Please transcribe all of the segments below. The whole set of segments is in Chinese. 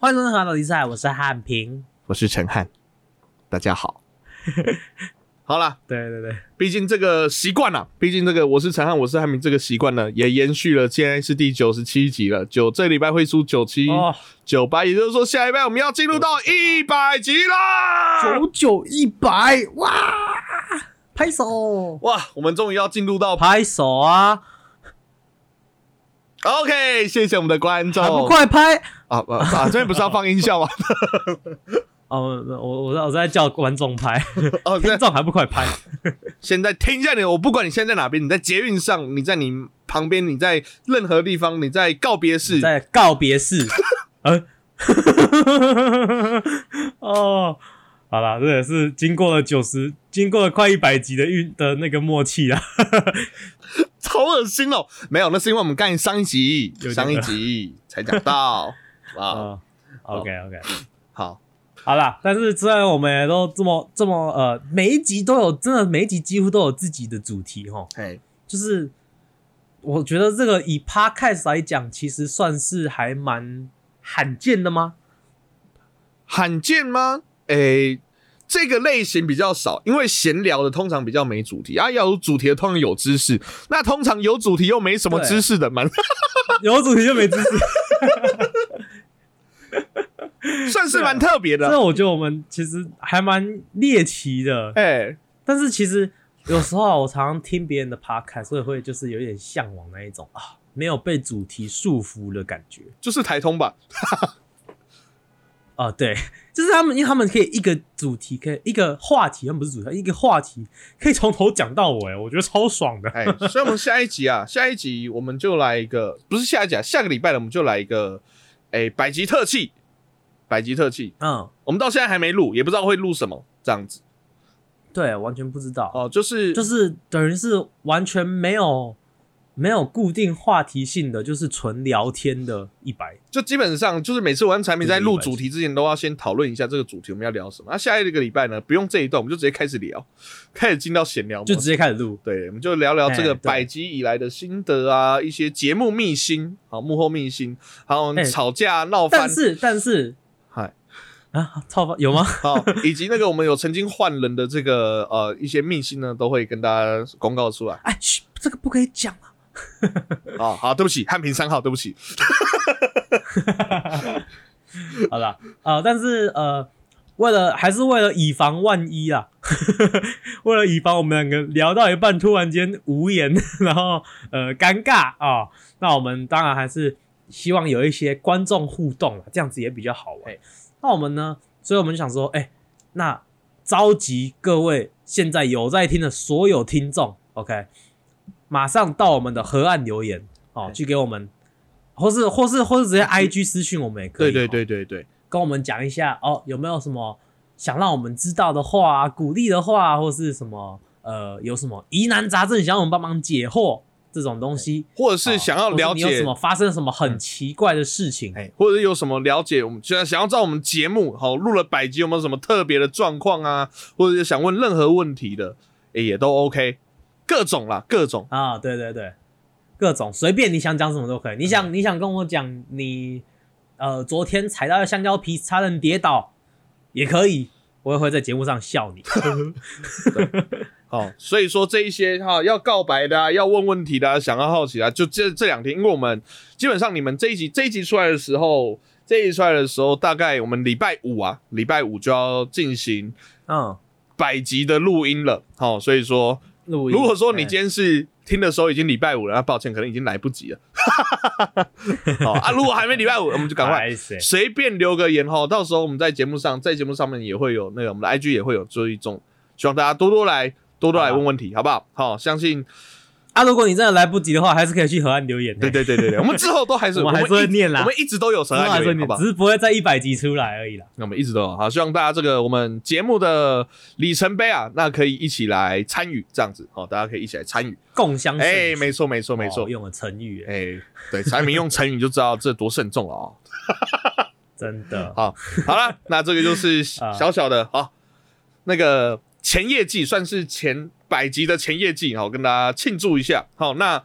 欢迎收听《河岸比赛》，我是汉平。我是陈汉，大家好。好了，对对对，毕竟这个习惯了，毕竟这个我是陈汉，我是汉平，这个习惯呢也延续了，现在是第九十七集了，九这礼拜会出九七哦，九八，也就是说下礼拜我们要进入到一百集啦！九九一百，哇！拍手，哇，我们终于要进入到拍手啊！OK，谢谢我们的观众，还不快拍？啊啊啊！这边不是要放音效吗？哦，我我我在叫观众拍，哦，对，听众还不快拍？现在听一下你，我不管你现在在哪边，你在捷运上，你在你旁边，你在任何地方，你在告别式，在告别式，呃，哦，好啦，这也是经过了九十，经过了快一百集的运的那个默契啊。超恶心哦！没有，那是因为我们刚才上一集，上一集 才讲到啊。哦，OK OK，好，好啦，但是虽然我们也都这么这么呃，每一集都有，真的每一集几乎都有自己的主题哈，哎，就是我觉得这个以 Podcast 来讲，其实算是还蛮罕见的吗？罕见吗？哎，这个类型比较少，因为闲聊的通常比较没主题啊，要有主题的通常有知识，那通常有主题又没什么知识的，蛮 有主题就没知识，算是蛮特别的这的。我觉得我们其实还蛮猎奇的。哎，但是其实有时候啊我常常听别人的 podcast，所以会就是有点向往那一种啊，没有被主题束缚的感觉。就是台通吧？啊，对，就是他们，因为他们可以一个主题，可以一个话题，他们不是主题，一个话题可以从头讲到尾，我觉得超爽的。哎，所以我们下一集啊，下一集我们就来一个，不是下一集啊，下个礼拜了我们就来一个，哎，百集特辑，百集特辑。嗯，我们到现在还没录，也不知道会录什么，这样子对，完全不知道，哦，就是就是等于是完全没有没有固定话题性的，就是纯聊天的一百。就基本上就是每次玩产品在录主题之前，都要先讨论一下这个主题我们要聊什么。那、下一个礼拜呢，不用这一段，我们就直接开始聊，开始进到闲聊就直接开始录。对，我们就聊聊这个百集以来的心得啊，一些节目秘辛，好幕后秘辛，还有哎吵架闹翻但，是但是嗨，啊，超发有吗？好，以及那个我们有曾经换人的这个呃一些秘辛呢，都会跟大家公告出来。哎，嘘，这个不可以讲啊。哦，好，对不起，汉平三号，对不起。好啦，呃，但是呃，为了还是为了以防万一啊，为了以防我们两个聊到一半突然间无言，然后呃尴尬啊、那我们当然还是希望有一些观众互动啊，这样子也比较好玩。那我们呢，所以我们就想说，哎、那召集各位现在有在听的所有听众，OK，马上到我们的河岸留言哦，去给我们。或是或是或是直接 IG 私讯我们也可以，对对哦。对对对，跟我们讲一下哦，有没有什么想让我们知道的话、啊、鼓励的话、啊，或是什么呃，有什么疑难杂症想要我们帮忙解惑这种东西，或者是想要了解你有什么发生什么很奇怪的事情，哎，或者是有什么了解，我们想想要知道我们节目好录了百集有没有什么特别的状况啊，或者是想问任何问题的，哎，也都 OK，各种啦，各种。啊，对对对，各种随便你想讲什么都可以。你想你想跟我讲你呃昨天踩到香蕉皮差点跌倒也可以，我也会在节目上笑你。哦，所以说这一些哈要告白的、啊，要问问题的、啊，想要好奇的、啊，就这这两天，因为我们基本上你们这一集这一集出来的时候，这一集出来的时候，大概我们礼拜五啊，礼拜五就要进行嗯，百集的录音了。好、所以说录音。如果说你哎今天是听的时候已经礼拜五了，那抱歉，可能已经来不及了。好 啊，如果还没礼拜五，我们就赶快随便留个言哈，到时候我们在节目上，在节目上面也会有那个我们的 IG 也会有做一种，希望大家多多来多多来问问题，好不好？好，相信啊，如果你真的来不及的话，还是可以去河岸留言的。对对对对对，我们之后都还是 我们还是会念啦我们一直都有之神爱留言，后还是你好不好只？是不会在一百集出来而已啦。那我们一直都有好，希望大家这个我们节目的里程碑啊，那可以一起来参与，这样子好，大家可以一起来参与。共襄盛举。哎，没错没错没错哦，用了成语，哎哎，对，产品用成语就知道这多慎重了哦。真的。好，好了，那这个就是 啊小小的好，那个前业绩算是前百集的前业绩，好跟大家庆祝一下。好，那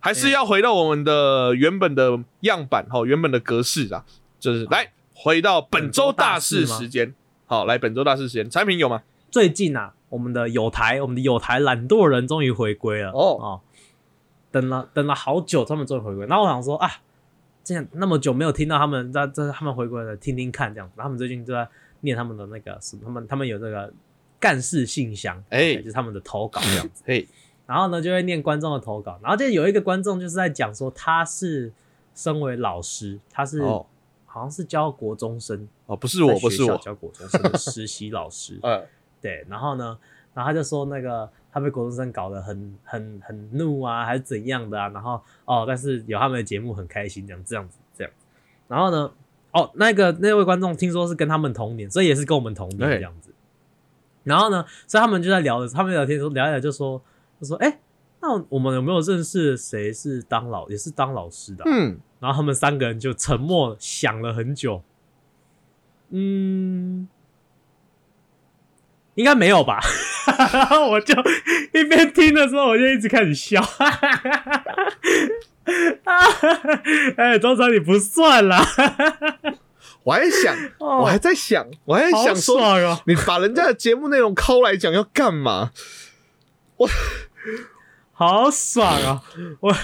还是要回到我们的原本的样板，好，原本的格式啊，就是来回到本周大事时间。好，来本周大事时间，产品有吗？最近啊，我们的有台，我们的有台懒惰人终于回归了哦哦等了等了好久，他们终于回归。然后我想说啊，这样那么久没有听到他们在这他们回归了，听听看这样子。然后他们最近就在念他们的那个什么，他们他们有这个干事信箱，哎就是他们的投稿这样子。嘿，然后呢，就会念观众的投稿。然后就有一个观众就是在讲说，他是身为老师，他是、哦好像是教国中生，哦，不是我，不是我，教国中生的实习老师。嗯，对，然后呢，然后他就说那个他被国中生搞得很很很怒啊，还是怎样的啊？然后哦，但是有他们的节目很开心，这样这样子这样子。然后呢，哦，那个那位观众听说是跟他们同年，所以也是跟我们同年这样子。然后呢，所以他们就在聊的，他们聊天说聊一聊就说就说，哎，那我们有没有认识谁是当老也是当老师的啊、嗯，然后他们三个人就沉默想了很久，嗯，应该没有吧？然 后我就一边听的时候，我就一直开始笑。哈哈哈哎，周长你不算啦，我还想，哦我还在想，我还在想说，爽哦！你把人家的节目内容抠来讲要干嘛？我 好爽啊！我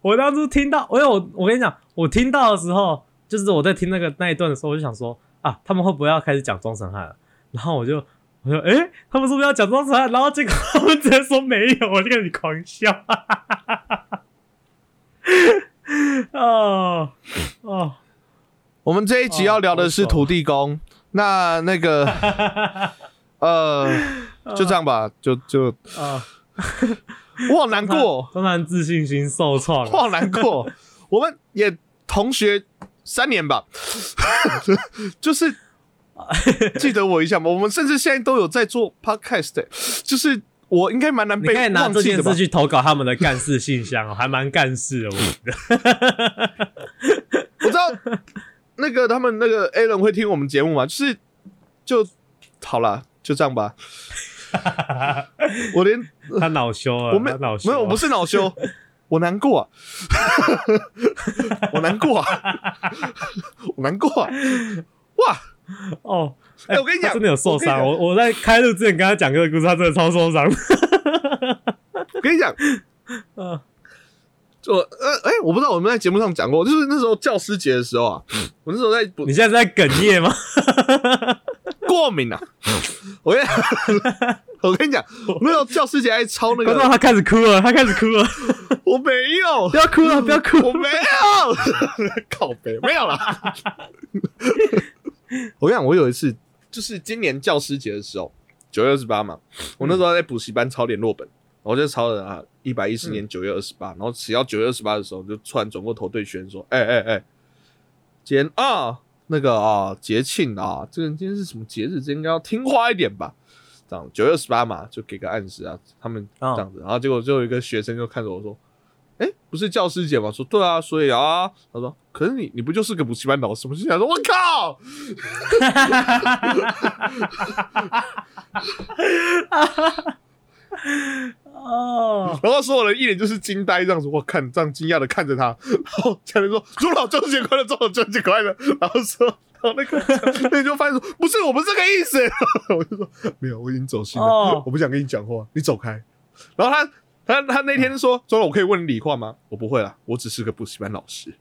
我当初听到，因为我我跟你讲，我听到的时候，就是我在听那个那一段的时候，我就想说啊，他们会不会要开始讲装神汉了？然后我就我说，诶、他们是不是要讲装神汉？然后结果他们直接说没有，我就开始狂笑。哦 哦，我们这一集要聊的是土地公，那那个，呃，就这样吧，就就啊，我好难过，当然自信心受创我好难过。我们也同学三年吧，就是记得我一下嘛。我们甚至现在都有在做 podcast，、就是我应该蛮难被你可以拿忘记的吧这件事？去投稿他们的干事信箱哦，还蛮干事的，我觉得。我知道那个他们那个 a n 会听我们节目吗，就是就好了，就这样吧。我连他恼羞啊，我没他恼羞了，没有，我不是恼羞，我难过啊，我难过啊，我难过啊，哇！哦。哎我跟你讲真的有受伤。我我我在开录之前跟他讲这个故事，他真的超受伤。我跟你讲，嗯就呃哎、我不知道我们在节目上讲过，就是那时候教师节的时候啊，我那时候在补你现在是在哽咽吗？过敏啊，我跟你我跟你讲，我那时候教师节还抄那个，观众他开始哭了，他开始哭了，我没有不，要哭了，不要哭。我没有，靠背没有啦。我跟你讲，我有一次就是今年教师节的时候，九月二十八嘛，我那时候在补习班抄联络本，我就抄了啊一百一十年九月二十八，然后只要九月二十八的时候，就突然转过头对学生说：“哎哎哎，今天啊那个啊节庆啊，这个今天是什么节日？这应该要听话一点吧。”这样九月二十八嘛，就给个暗示啊，他们哦这样子，然后结果就有一个学生就看着我说：“哎、不是教师节吗？”说：“对啊，所以啊。”他说：“可是你你不就是个补习班老师吗？”想说：“我靠！” 哦，然后所有人一脸就是惊呆这样子，我看这样惊讶的看着他，然后家人说：“祝老教师节快乐，祝老教师节快乐。”然后说，然后那个那个就发现说：“不是，我不是这个意思。”我就说：“没有，我已经走心了，哦我不想跟你讲话，你走开。”然后他他他那天说：“周老，我可以问你理话吗？”我不会啦，我只是个补习班老师。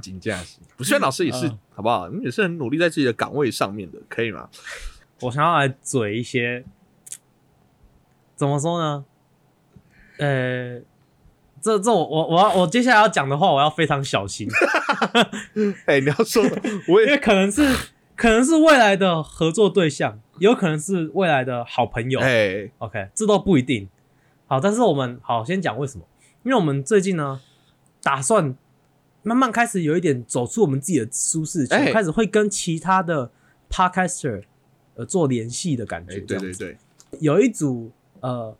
紧驾驶，补习班老师也是、嗯好不好？你们也是很努力在自己的岗位上面的，可以吗？我想要来嘴一些，怎么说呢？呃，这这我我我要我接下来要讲的话，我要非常小心 哎、你要说，我也因为可能是可能是未来的合作对象，有可能是未来的好朋友。哎、OK，这都不一定。好，但是我们好先讲为什么？因为我们最近呢，打算慢慢开始有一点走出我们自己的舒适圈，哎开始会跟其他的 podcaster 呃做联系的感觉。哎、对对对，有一组呃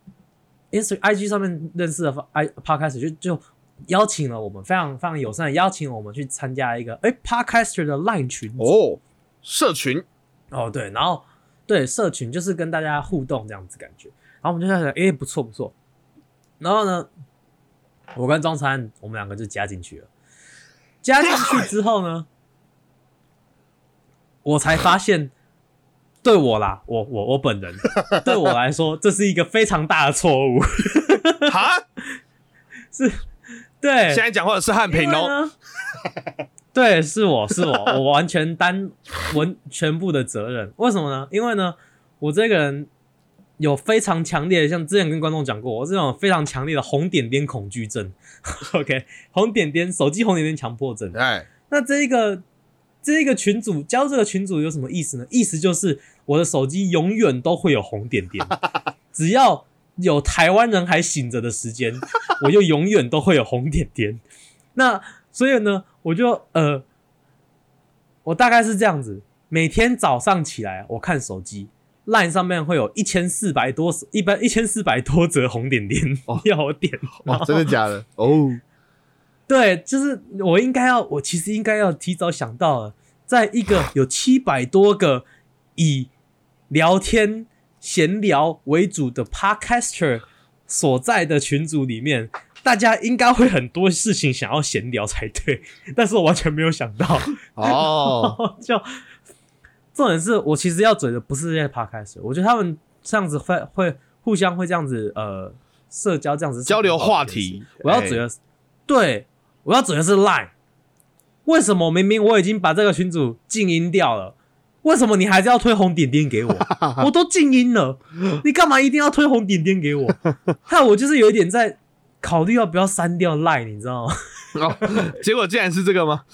Insta IG 上面认识的 i podcaster 就就邀请了我们，非常非常友善的邀请我们去参加一个哎、podcaster 的 line 群哦，社群，哦，对，然后对社群就是跟大家互动这样子感觉，然后我们就在想，哎，不错不错。然后呢，我跟庄餐我们两个就加进去了。加进去之后呢，我才发现，对我啦，我我我本人 对我来说，这是一个非常大的错误。哈，是，对，现在讲话的是汉平哦。呢，对，是我是我，我完全担完全部的责任。为什么呢？因为呢，我这个人有非常强烈的，像之前跟观众讲过，我这种非常强烈的红点点恐惧症。OK，红点点手机红点点强迫症。哎，那这一个这一个群主加入这个群主有什么意思呢？意思就是我的手机永远都会有红点点，只要有台湾人还醒着的时间，我就永远都会有红点点。那所以呢，我就呃，我大概是这样子，每天早上起来我看手机。Line 上面会有一千四百多，一般一千四百多则红点点要我点，哇，真的假的？哦，对，就是我应该要，我其实应该要提早想到了，在一个有七百多个以聊天闲聊为主的 Podcaster 所在的群组里面，大家应该会很多事情想要闲聊才对，但是我完全没有想到，哦，就重点是我其实要嘴的不是这些 Podcaster，我觉得他们这样子会会互相会这样子呃社交这样子交流话题，我要嘴的是，对我要嘴的是 Line。为什么明明我已经把这个群主静音掉了，为什么你还是要推红点点给我？我都静音了，你干嘛一定要推红点点给我？害我就是有一点在考虑要不要删掉 Line，你知道吗？哦，结果竟然是这个吗？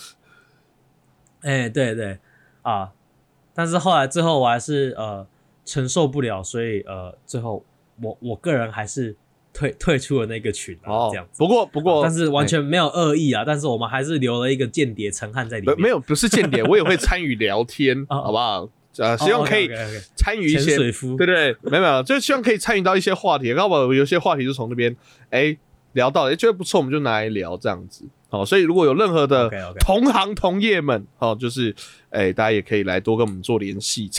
哎、对对啊，但是后来最后我还是呃承受不了，所以呃最后我我个人还是退退出了那个群啊，哦这样，子。不过不过，但是完全没有恶意啊，但是我们还是留了一个间谍陈汉在里面。没有不是间谍，我也会参与聊天，哦好不好？呃，哦，希望可以参与一些对对，对没有没有，就希望可以参与到一些话题，要不然有些话题就从那边哎聊到，哎觉得不错，我们就拿来聊这样子。好，所以如果有任何的同行同业们，好，就是哎大家也可以来多跟我们做联系，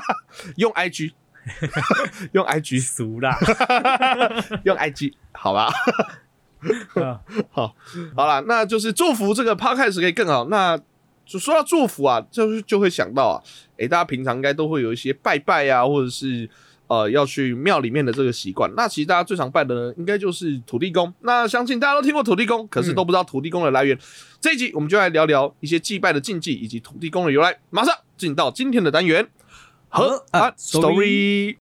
用 IG，用 IG，俗啦。用 IG，好吧。啊好，好了，那就是祝福这个 podcast 可以更好。那就说到祝福啊，就是就会想到啊，诶、大家平常应该都会有一些拜拜啊，或者是呃要去庙里面的这个习惯。那其实大家最常拜的呢，应该就是土地公。那相信大家都听过土地公，可是都不知道土地公的来源。这一集我们就来聊聊一些祭拜的禁忌以及土地公的由来。马上进到今天的单元和河岸岸 story。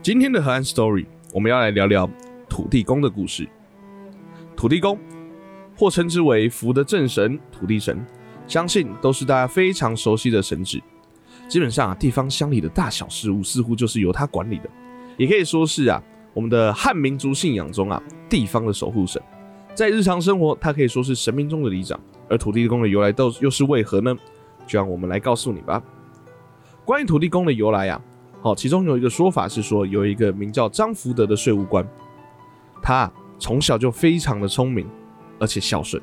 今天的河岸 story，我们要来聊聊土地公的故事。土地公，或称之为福的正神、土地神，相信都是大家非常熟悉的神祇。基本上啊，地方乡里的大小事务似乎就是由他管理的，也可以说是啊，我们的汉民族信仰中啊，地方的守护神。在日常生活，他可以说是神明中的里长。而土地公的由来都又是为何呢？就让我们来告诉你吧。关于土地公的由来啊，好，其中有一个说法是说，有一个名叫张福德的税务官，他从小就非常的聪明，而且孝顺。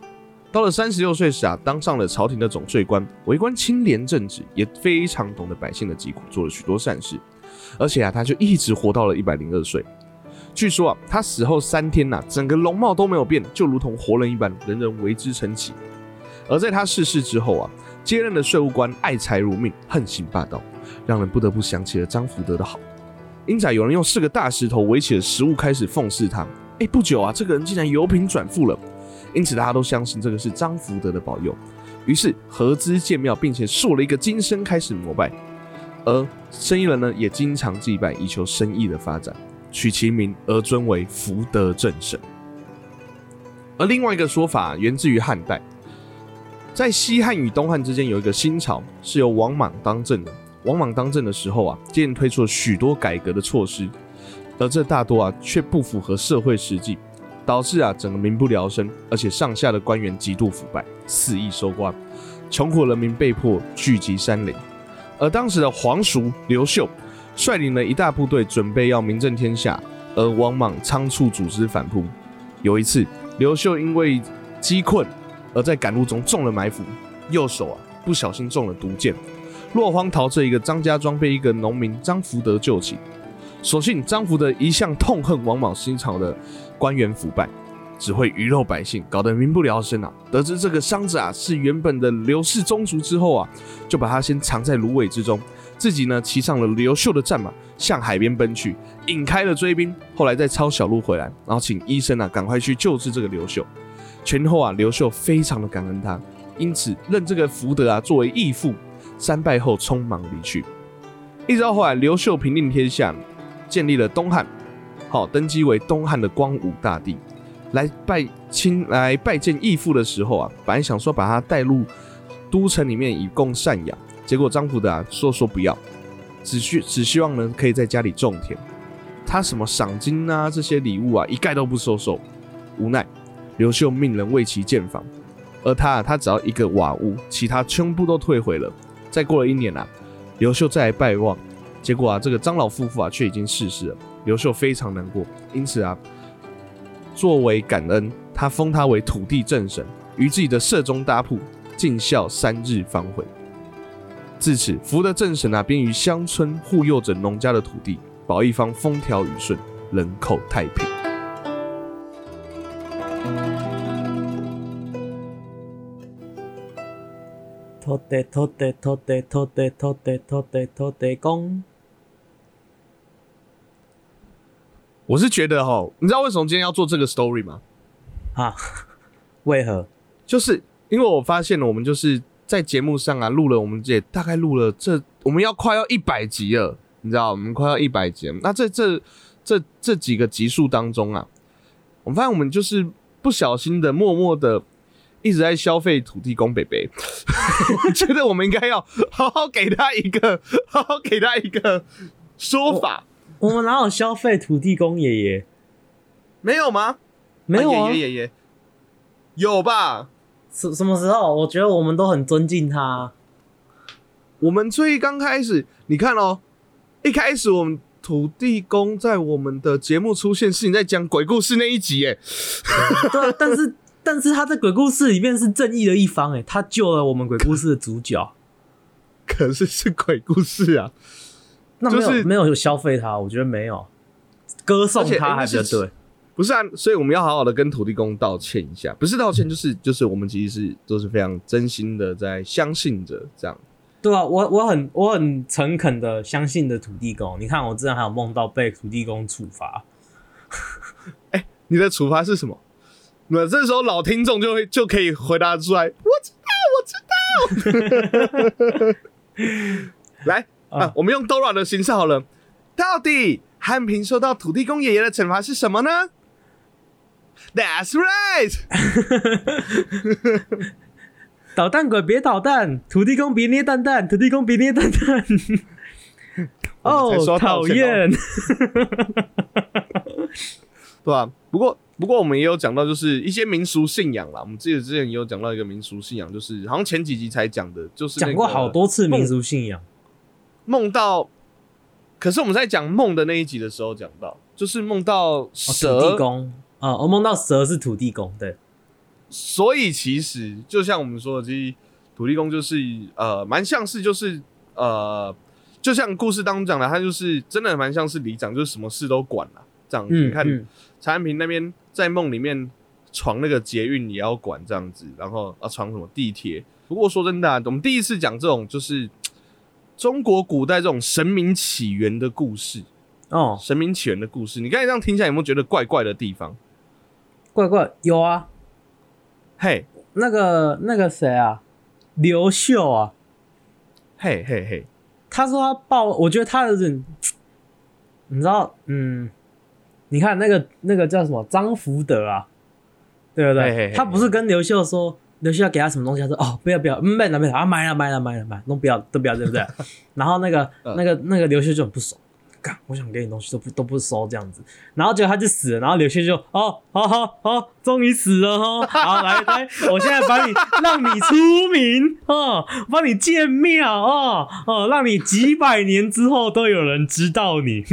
到了三十六岁时啊，当上了朝廷的总税官，为官清廉正直，也非常懂得百姓的疾苦，做了许多善事。而且啊，他就一直活到了一百零二岁。据说啊，他死后三天呐、整个容貌都没有变，就如同活人一般，人人为之称奇。而在他逝世之后啊，接任的税务官爱财如命，横行霸道，让人不得不想起了张福德的好。因仔，有人用四个大石头围起了食物，开始奉祀他。哎，不久啊，这个人竟然由贫转富了。因此大家都相信这个是张福德的保佑，于是合资建庙，并且塑了一个金身开始膜拜。而生意人呢，也经常祭拜，以求生意的发展，取其名而尊为福德正神。而另外一个说法源自于汉代，在西汉与东汉之间有一个新朝，是由王莽当政的。王莽当政的时候啊，接连推出了许多改革的措施，而这大多啊却不符合社会实际，导致啊整个民不聊生，而且上下的官员极度腐败，肆意收刮，穷苦人民被迫聚集山林。而当时的皇叔刘秀率领了一大部队，准备要名震天下，而王莽仓促组织反扑。有一次，刘秀因为饥困而在赶路中中了埋伏，右手啊不小心中了毒箭，落荒逃至一个张家庄，被一个农民张福德救起。所幸张福德一向痛恨王莽新朝的官员腐败，只会鱼肉百姓，搞得民不聊生啊。得知这个商子啊是原本的刘氏宗族之后啊，就把他先藏在芦苇之中，自己呢骑上了刘秀的战马，向海边奔去，引开了追兵。后来再抄小路回来，然后请医生啊赶快去救治这个刘秀。前后啊，刘秀非常的感恩他，因此认这个福德啊作为义父。三拜后匆忙离去，一直到后来刘秀平定天下，建立了东汉，好登基为东汉的光武大帝。来拜亲来拜见义父的时候啊，本来想说把他带入都城里面以供赡养，结果张福德啊说说不要，只需只希望呢可以在家里种田，他什么赏金啊这些礼物啊一概都不收受。无奈刘秀命人为其建房，而他他只要一个瓦屋，其他全部都退回了。再过了一年啊，刘秀再来拜望，结果啊，这个张老夫妇啊却已经逝世了。刘秀非常难过，因此啊，作为感恩，他封他为土地正神，于自己的社中搭铺，尽孝三日方回。自此，福德正神啊，便于乡村护佑着农家的土地，保一方风调雨顺，人口太平。土地土地土地土地土地土地土地公。我是觉得哈，你知道为什么今天要做这个 story 吗？啊？为何？就是因为我发现了，我们就是在节目上啊录了，我们这大概录了这我们要快要一百集了，你知道，我们快要一百集。那在这这这几个集数当中啊，我们发现我们就是不小心的、默默的。一直在消费土地公北北，我觉得我们应该要好好给他一个，好好给他一个说法。我们哪有消费土地公爷爷？没有吗？没有啊，爷爷爷爷有吧？什什么时候？我觉得我们都很尊敬他。我们最刚开始，你看哦，一开始我们土地公在我们的节目出现，是你在讲鬼故事那一集，哎，对，但是。但是他在鬼故事里面是正义的一方，哎，他救了我们鬼故事的主角。可是是鬼故事啊，那没有没有消费他，我觉得没有歌颂他还是对，不是啊，所以我们要好好的跟土地公道歉一下，不是道歉，就是就是我们其实是都是非常真心的在相信着这样。对啊，我我很我很诚恳的相信的土地公，你看我之前还有梦到被土地公处罚。哎，你的处罚是什么？那这时候老听众就会就可以回答出来，我知道，我知道。来啊，我们用 Dora 的形式好了。到底汉平受到土地公爷爷的惩罚是什么呢？That's right。捣蛋鬼别捣蛋，土地公别捏蛋蛋，土地公别捏蛋蛋。哦，讨厌。对吧？不过。不过我们也有讲到，就是一些民俗信仰啦。我们记得之前也有讲到一个民俗信仰，就是好像前几集才讲的，就是讲过好多次民俗信仰。梦到，可是我们在讲梦的那一集的时候讲到，就是梦到蛇土地公啊，我梦到蛇是土地公，对。所以其实就像我们说的，其实土地公就是呃，蛮像是就是呃，就像故事当中讲的，他就是真的蛮像是里长，就是什么事都管了这样。你看蔡安平那边。在梦里面闯那个捷运也要管这样子，然后啊闯什么地铁？不过说真的，我们第一次讲这种就是 中国古代这种神明起源的故事哦，神明起源的故事，你刚才这样听起来有没有觉得怪怪的地方？怪怪有啊，嘿，那个那个谁啊，刘秀啊，嘿嘿嘿，他说他报，我觉得他的人，你知道，嗯。你看那个那个叫什么张福德啊，对不对？他不是跟刘秀说，刘秀要给他什么东西，他说哦不要不要，嗯没了没了啊买了买了买了买，都不要都不要，对不对？然后那个那个那个刘秀就很不爽。干，我想给你东西都不都不收这样子，然后结果他就死了，然后刘谦就哦，好好好，终于死了哈，好来来，我现在把你让你出名哦，帮你建庙哦哦，让你几百年之后都有人知道你，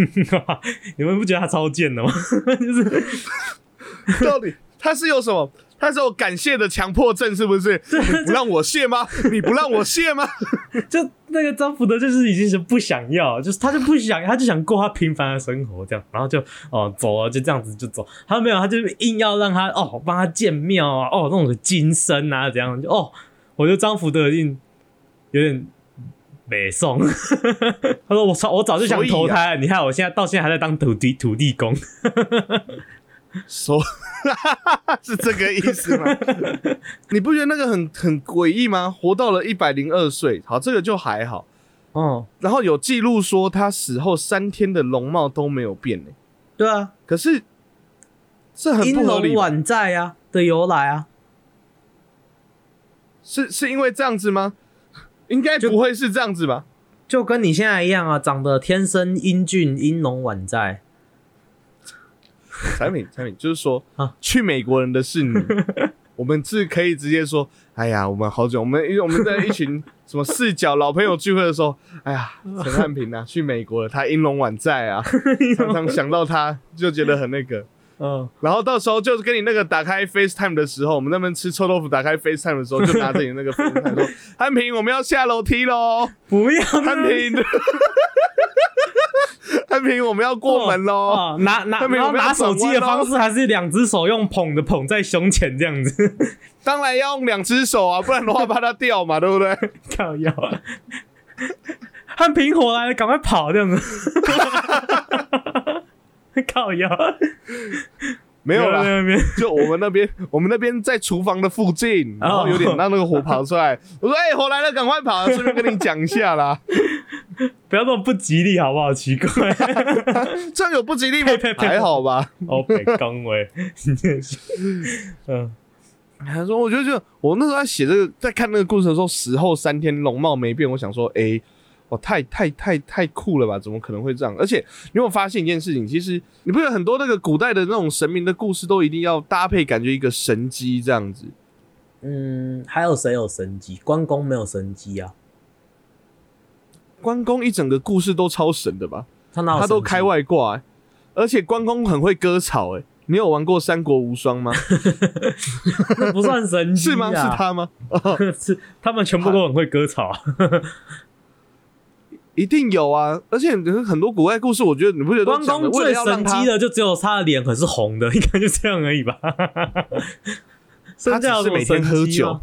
你们不觉得他超贱的吗？就是到底他是有什么？他是有感谢的强迫症，是不是？你不让我谢吗？你不让我谢吗？就那个张福德就是已经是不想要，就是他就不想，他就想过他平凡的生活这样，然后就哦走了，就这样子就走。他没有，他就硬要让他哦帮他建庙啊，哦那种金身啊怎样就哦，我觉得张福德一定有点北宋。他说我早我早就想投胎了，你看我现在到现在还在当土地土地公。说，是这个意思吗？你不觉得那个很很诡异吗？活到了一百零二岁，好，这个就还好。哦，然后有记录说他死后三天的容貌都没有变呢。对啊，可是这很不合理。晚在啊的由来啊，是是因为这样子吗？应该不会是这样子吧？就跟你现在一样啊，长得天生英俊，英容晚在。产品产品就是说啊，去美国人的是你，我们是可以直接说，哎呀，我们好久，我们因为我们在一群什么四角老朋友聚会的时候，哎呀，陈汉平啊，去美国了，他英龙晚在啊，常常想到他就觉得很那个。嗯，然后到时候就是跟你那个打开 FaceTime 的时候，我们那边吃臭豆腐，打开 FaceTime 的时候，就拿着你那个 FaceTime 说：“汉平，我们要下楼梯喽！”不要，汉平，汉平，我们要过门喽！拿拿然后拿手机的方式，还是两只手用捧的捧在胸前这样子？当然要用两只手啊，不然的话怕它掉嘛，对不对？靠腰，汉平火来了，赶快跑这样子。靠腰，没有了，就我们那边，我们那边在厨房的附近，然后有点让那个火跑出来。我说：“哎，火来了，赶快跑！”顺便跟你讲一下啦，不要这么不吉利，好不好？奇怪，这样有不吉利吗？还好吧。OK，刚威，嗯，他说：“我觉得，就我那时候在写这个，在看那个故事的时候，死后三天容貌没变。我想说，哎。”哦，太太太太酷了吧？怎么可能会这样？而且你有发现一件事情，其实你不有很多那个古代的那种神明的故事，都一定要搭配感觉一个神机这样子。嗯，还有谁有神机？关公没有神机啊？关公一整个故事都超神的吧？他他都开外挂，而且关公很会割草。哎，你有玩过《三国无双》吗？那 不算神机是吗？是他吗？是他们全部都很会割草。一定有啊，而且很多古代故事，我觉得你不觉得关公最神机的就只有他的脸可是红的，应该就这样而已吧？他只是每天喝酒。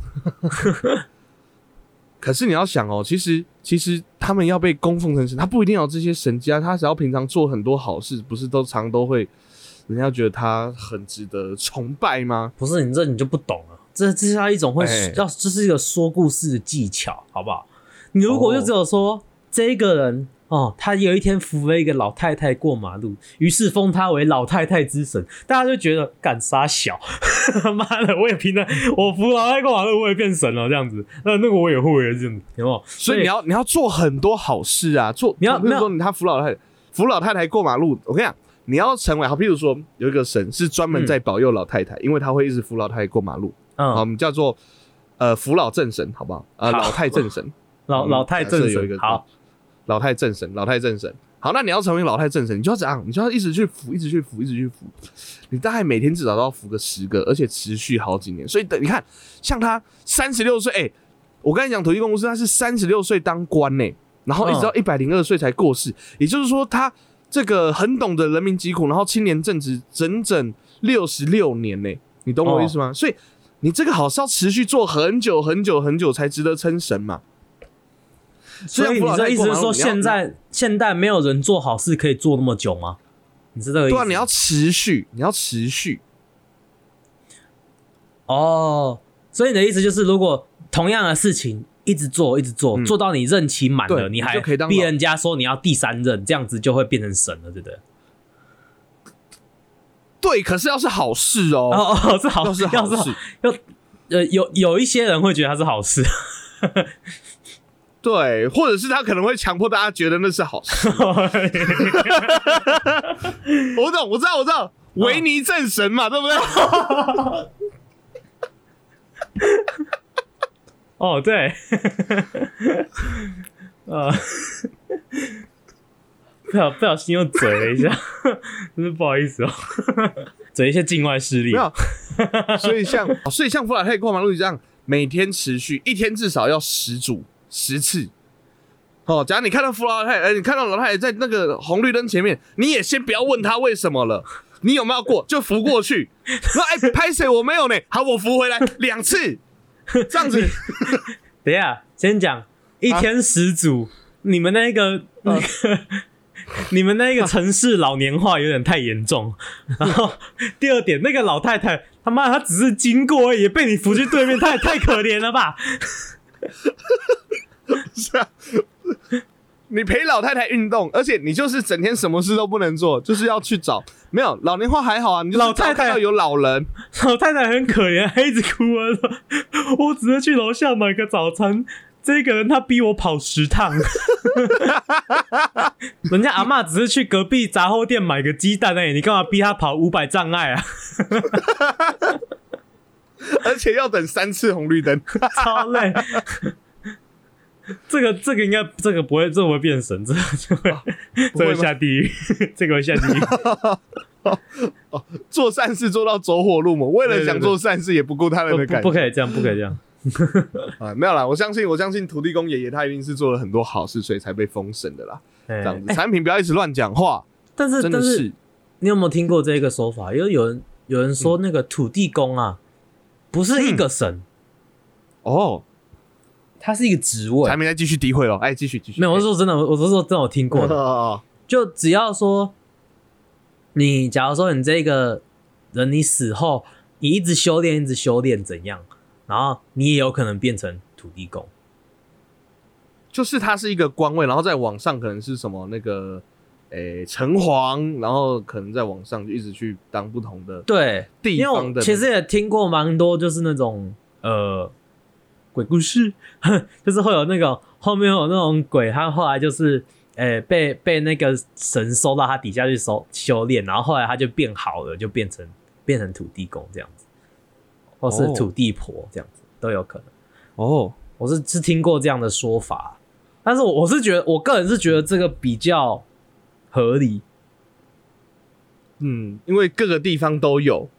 可是你要想哦，其实其实他们要被供奉成神，他不一定要这些神迹啊，他只要平常做很多好事，不是都常都会人家觉得他很值得崇拜吗？不是你这你就不懂了，这这是他一种会要这是一个说故事的技巧，好不好？你如果就只有说。这个人哦，他有一天扶了一个老太太过马路，于是封他为老太太之神。大家就觉得敢杀小，妈的，我也平常我扶老太太过马路，我也变神了这样子。那那个我也会这样子，有没有？所以你要你要做很多好事啊，做你要比如说你他扶老太太扶老太太过马路，我跟你讲，你要成为好，譬如说有一个神是专门在保佑老太太，因为他会一直扶老太太过马路。嗯，好，我们叫做呃扶老正神，好不好？呃，老太正神，老老太正神，好。老太正神，老太正神，好，那你要成为老太正神，你就要怎样？你就要一直去扶，一直去扶，一直去扶。你大概每天至少都要扶个十个，而且持续好几年。所以等你看，像他三十六岁，哎，我跟你讲，土地公司他是三十六岁当官呢，然后一直到一百零二岁才过世。也就是说，他这个很懂得人民疾苦，然后青年正直，整整六十六年呢。你懂我意思吗？所以你这个好是要持续做很久很久很久才值得称神嘛。所以你的意思是说，现在现代没有人做好事可以做那么久吗？你是这个意思？对啊，你要持续，你要持续。哦，所以你的意思就是，如果同样的事情一直做，一直做，做到你任期满了，你还逼人家说你要第三任，这样子就会变成神了，对不对？对，可是要是好事哦，哦哦，是好事，要是好要呃，有有一些人会觉得它是好事。对，或者是他可能会强迫大家觉得那是好事。我懂，我知道，我知道，维尼正神嘛，对不对？哦，对，啊，不小不小心又嘴了一下，真是不好意思哦，嘴一些境外势力。没有，所以像所以像弗拉泰过马路这样，每天持续一天至少要十组十次。哦，假如你看到弗拉泰，哎，你看到老太太在那个红绿灯前面，你也先不要问她为什么了，你有没有过就扶过去。说哎，拍谁我没有呢？好，我扶回来两次，这样子。等一下，先讲一天十组，你们那个那个。你们那个城市老年化有点太严重，然后第二点，那个老太太他妈她只是经过，而已被你扶去对面，她也太可怜了吧？是啊，你陪老太太运动，而且你就是整天什么事都不能做，就是要去找没有老年化还好啊，你老太太要有老人，老太太很可怜，还一直哭啊，我只是去楼下买个早餐。这个人他逼我跑十趟，人家阿妈只是去隔壁杂货店买个鸡蛋哎，你干嘛逼他跑五百障碍啊？而且要等三次红绿灯，超累。这个这个应该这个不会这会变神，这个就会 这会下地狱，这个会下地狱。做善事做到走火入魔，为了想做善事也不顾他人的感，不可以这样，不可以这样。啊，没有啦，我相信，我相信土地公爷爷他一定是做了很多好事，所以才被封神的啦。这样子，产品不要一直乱讲话。但是，真的是，你有没有听过这个说法？因为有人有人说，那个土地公啊，不是一个神哦，他是一个职位。还。没再继续诋毁了，哎，继续继续。没有，我是说真的，我是说真的，我听过的。就只要说，你假如说你这个人，你死后，你一直修炼，一直修炼，怎样？然后你也有可能变成土地公，就是它是一个官位，然后在网上可能是什么那个，诶城隍，然后可能在网上就一直去当不同的对地方的。其实也听过蛮多，就是那种呃鬼故事，就是会有那个后面有那种鬼，他后来就是诶被被那个神收到他底下去收修炼，然后后来他就变好了，就变成变成土地公这样子。或是土地婆这样子都有可能。哦，我是是听过这样的说法，但是我我是觉得我个人是觉得这个比较合理，嗯，因为各个地方都有，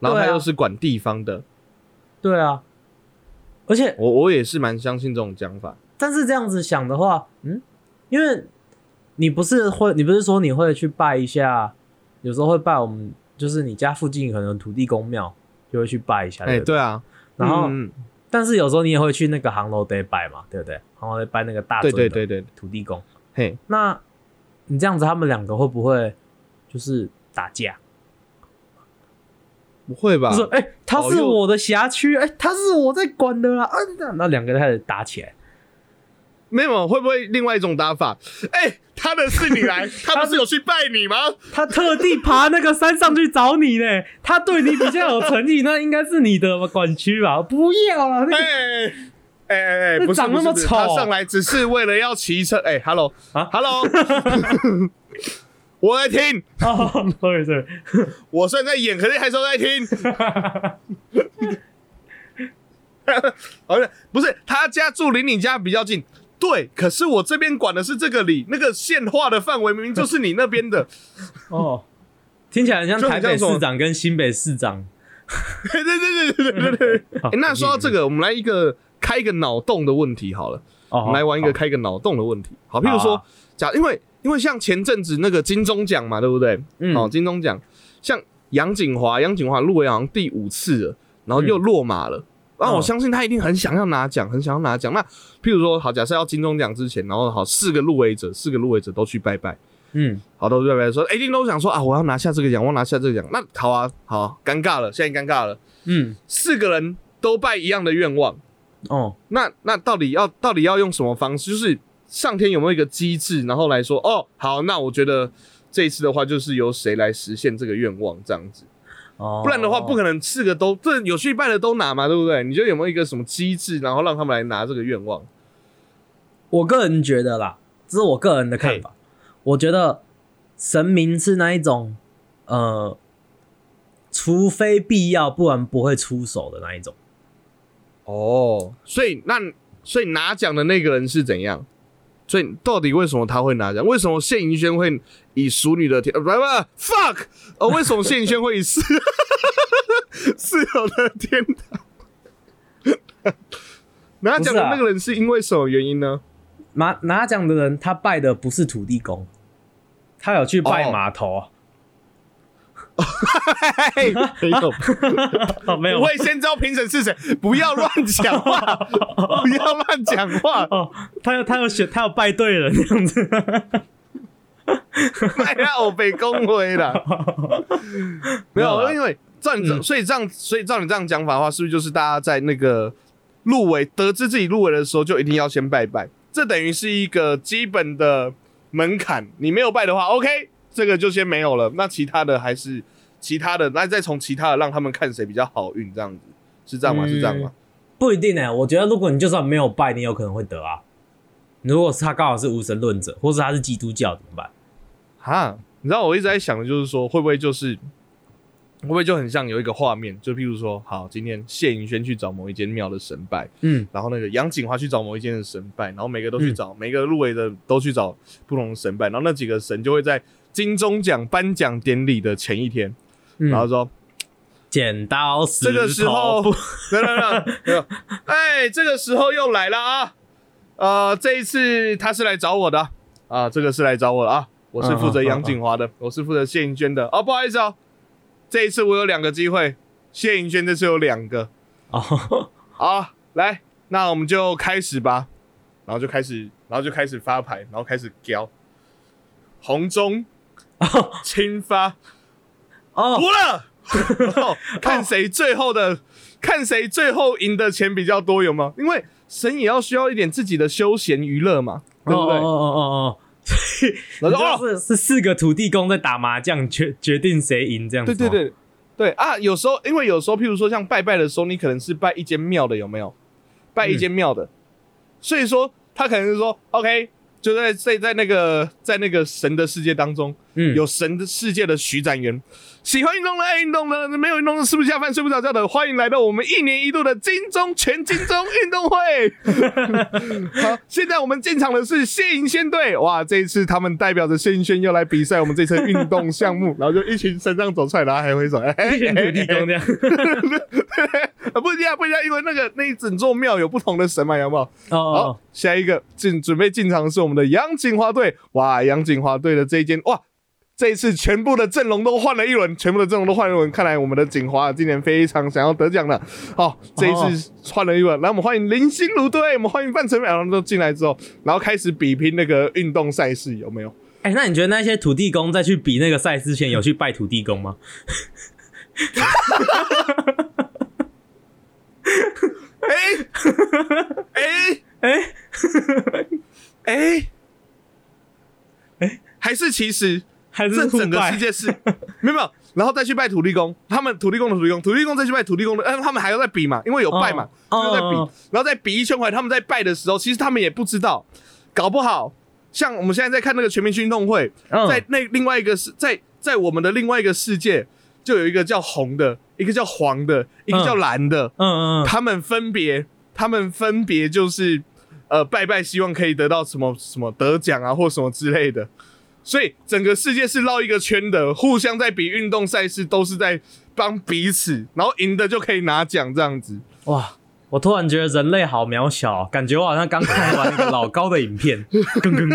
然后他又是管地方的，对啊，而且我我也是蛮相信这种讲法，但是这样子想的话，嗯，因为你不是会，你不是说你会去拜一下，有时候会拜我们，就是你家附近可能土地公庙。就会去拜一下，哎，对啊，然后，但是有时候你也会去那个航楼得拜嘛，对不对？航楼得拜那个大对对对土地公。嘿，那你这样子，他们两个会不会就是打架？不会吧？说，哎，他是我的辖区，哎，他是我在管的啦，啊，那两个人开始打起来。没有，会不会另外一种打法？哎，他的是你来，他不是有去拜你吗？他特地爬那个山上去找你呢，他对你比较有诚意，那应该是你的管区吧？不要了，哎哎哎，不长那么丑，他上来只是为了要骑车。哎，Hello 啊，Hello，我在听。哦，sorry sorry，，我虽然在演，可是还是在听。好像不是他家住离你家比较近。对，可是我这边管的是这个里，那个县划的范围明明就是你那边的。哦，听起来很像台北市长跟新北市长。对对对对对对对。那说到这个，我们来一个开一个脑洞的问题好了。哦。我们来玩一个开一个脑洞的问题。好，譬如说，假因为因为像前阵子那个金钟奖嘛，对不对？嗯。哦，金钟奖，像杨景华，杨景华入围好像第五次了，然后又落马了。那我相信他一定很想要拿奖，很想要拿奖。那譬如说，好，假设要金钟奖之前，然后好四个入围者，四个入围者都去拜拜，嗯，好，都拜拜，说一定都想说啊，我要拿下这个奖，我要拿下这个奖。那好啊，好，尴尬了，现在尴尬了，嗯，四个人都拜一样的愿望，哦，那那到底要到底要用什么方式？就是上天有没有一个机制，然后来说，哦，好，那我觉得这一次的话，就是由谁来实现这个愿望，这样子。哦不然的话，不可能四个都这有去拜的都拿嘛，对不对？你觉得有没有一个什么机制，然后让他们来拿这个愿望？我个人觉得啦，这是我个人的看法。我觉得神明是那一种，呃，除非必要，不然不会出手的那一种。哦，所以那所以拿奖的那个人是怎样？所以到底为什么他会拿奖？为什么谢盈萱会以熟女的天？呃不不，fuck！呃，为什么谢盈萱会以室室友的天堂拿奖的那个人是因为什么原因呢？拿拿奖的人，他拜的不是土地公，他有去拜哦码头啊。嘿 没有，哦，没有不会先知道评审是谁，不要乱讲话，不要乱讲话，哦，他要他要选，他要拜对人这样子。哎呀我被恭维了。没有，因为照你所以这样，所以照你这样讲法的话，是不是就是大家在那个入围得知自己入围的时候，就一定要先拜拜？这等于是一个基本的门槛，你没有拜的话，OK，这个就先没有了。那其他的还是其他的，那再从其他的让他们看谁比较好运，这样子是这样吗？嗯是这样吗？不一定呢、我觉得如果你就算没有拜，你有可能会得啊。如果是他刚好是无神论者，或是他是基督教怎么办？哈，你知道我一直在想的就是说，会不会就是会不会就很像有一个画面，就譬如说，好，今天谢盈萱去找某一间庙的神拜，嗯，然后那个杨景华去找某一间的神拜，然后每个都去找，每个入围的都去找不同的神拜，然后那几个神就会在金钟奖颁奖典礼的前一天，嗯。然后说剪刀石这个时候头布，等等等，没有，哎，这个时候又来了啊，呃，这一次他是来找我的啊。啊，这个是来找我的啊，我是负责杨景华的，我是负责谢盈娟的，哦，不好意思哦，这一次我有两个机会，谢盈娟这次有两个，哦，好，来，那我们就开始吧。然后就开始，然后就开始发牌，然后开始交。红中青发哦 输了，然后 看谁最后的，看谁最后赢的钱比较多，有吗？因为神也要需要一点自己的休闲娱乐嘛，对不对？哦哦哦哦哦，然后说哦，是是四个土地公在打麻将，决决定谁赢这样子。对对，对对啊，有时候因为有时候，譬如说像拜拜的时候，你可能是拜一间庙的，有没有？拜一间庙的，所以说他可能是说，OK，就在在在那个在那个神的世界当中，嗯，有神的世界的徐展元，喜欢运动的爱运动的，没有运动的吃不下饭睡不着觉的，欢迎来到我们一年一度的金钟全金钟运动会。好，现在我们进场的是谢银仙队，哇，这一次他们代表着谢银仙要来比赛我们这次运动项目，然后就一群神上走出来，然后还挥手，哎一群土地公这样。啊，不一样，不一样，因为那个那一整座庙有不同的神嘛，有没有？哦好哦，，下一个进准备进场的是我们的杨锦华队，哇，杨锦华队的这一间哇。这一次全部的阵容都换了一轮，全部的阵容都换了一轮。看来我们的锦华今年非常想要得奖了。好，这一次换了一轮，来我们欢迎林心如队，我们欢迎范丞丞，然后都进来之后，然后开始比拼那个运动赛事，有没有？哎、那你觉得那些土地公在去比那个赛之前，有去拜土地公吗？哎哎哎哎哎，还是其实还是这整个世界是没有没有，然后再去拜土地公，他们土地公的土地公，土地公再去拜土地公的，嗯，他们还要再比嘛，因为有拜嘛，哦就在比哦，然后再比一圈回来，他们在拜的时候，其实他们也不知道，搞不好像我们现在在看那个全民运动会，嗯在那另外一个世，在在我们的另外一个世界，就有一个叫红的，一个叫黄的，一个叫蓝的，嗯嗯嗯，他们分别，他们分别就是呃拜拜，希望可以得到什么什么得奖啊，或什么之类的。所以整个世界是绕一个圈的，互相在比运动赛事，都是在帮彼此，然后赢的就可以拿奖这样子。哇！我突然觉得人类好渺小，感觉我好像刚看完一个老高的影片。更更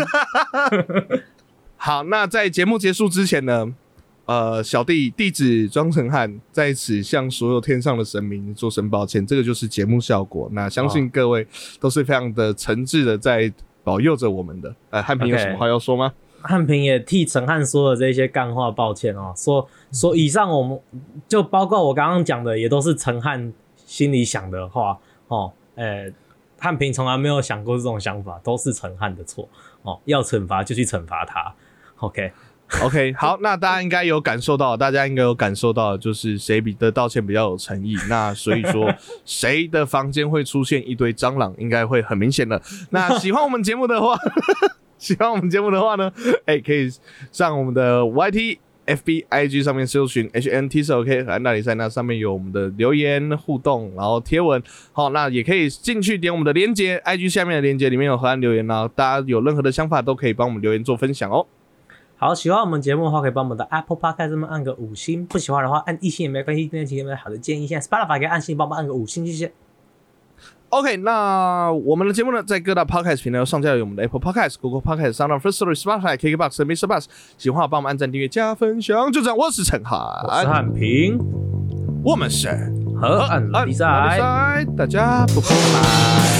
好，那在节目结束之前呢，呃，小弟弟子庄成汉在此向所有天上的神明做声抱歉，这个就是节目效果。那相信各位都是非常的诚挚的在保佑着我们的。呃，汉平有什么话要说吗？汉平也替陈汉说的这些干话抱歉哦，说说以上我们就包括我刚刚讲的，也都是陈汉心里想的话哦。呃，汉平从来没有想过这种想法，都是陈汉的错哦。要惩罚就去惩罚他。OK，OK，好，那大家应该有感受到，大家应该有感受到，就是谁比的道歉比较有诚意。那所以说，谁的房间会出现一堆蟑螂，应该会很明显的。那喜欢我们节目的话，喜欢我们节目的话呢，哎、可以上我们的 YT FB、IG 上面搜寻 HNT 是 OK 和安大比赛，那上面有我们的留言互动，然后贴文，好，那也可以进去点我们的链接，IG 下面的链接里面有河岸留言然后大家有任何的想法都可以帮我们留言做分享哦。好，喜欢我们节目的话，可以帮我们的 Apple Podcast 上面按个五星；不喜欢的话，按一星也没关系。今天提有没有好的建议？现在 Spotify 可以按星，帮我们按个五星，谢谢。OK，那我们的节目呢，在各大 Podcast 平台都上架有我们的 Apple Podcast、Google Podcast、Sound First Story、Spotify、KKBox 和 Mr. Bus。喜欢的话帮我们按赞、订阅、加分享。就这样，我是陈我是涵，汉平，我们是河岸拉比赛。大家不拜拜。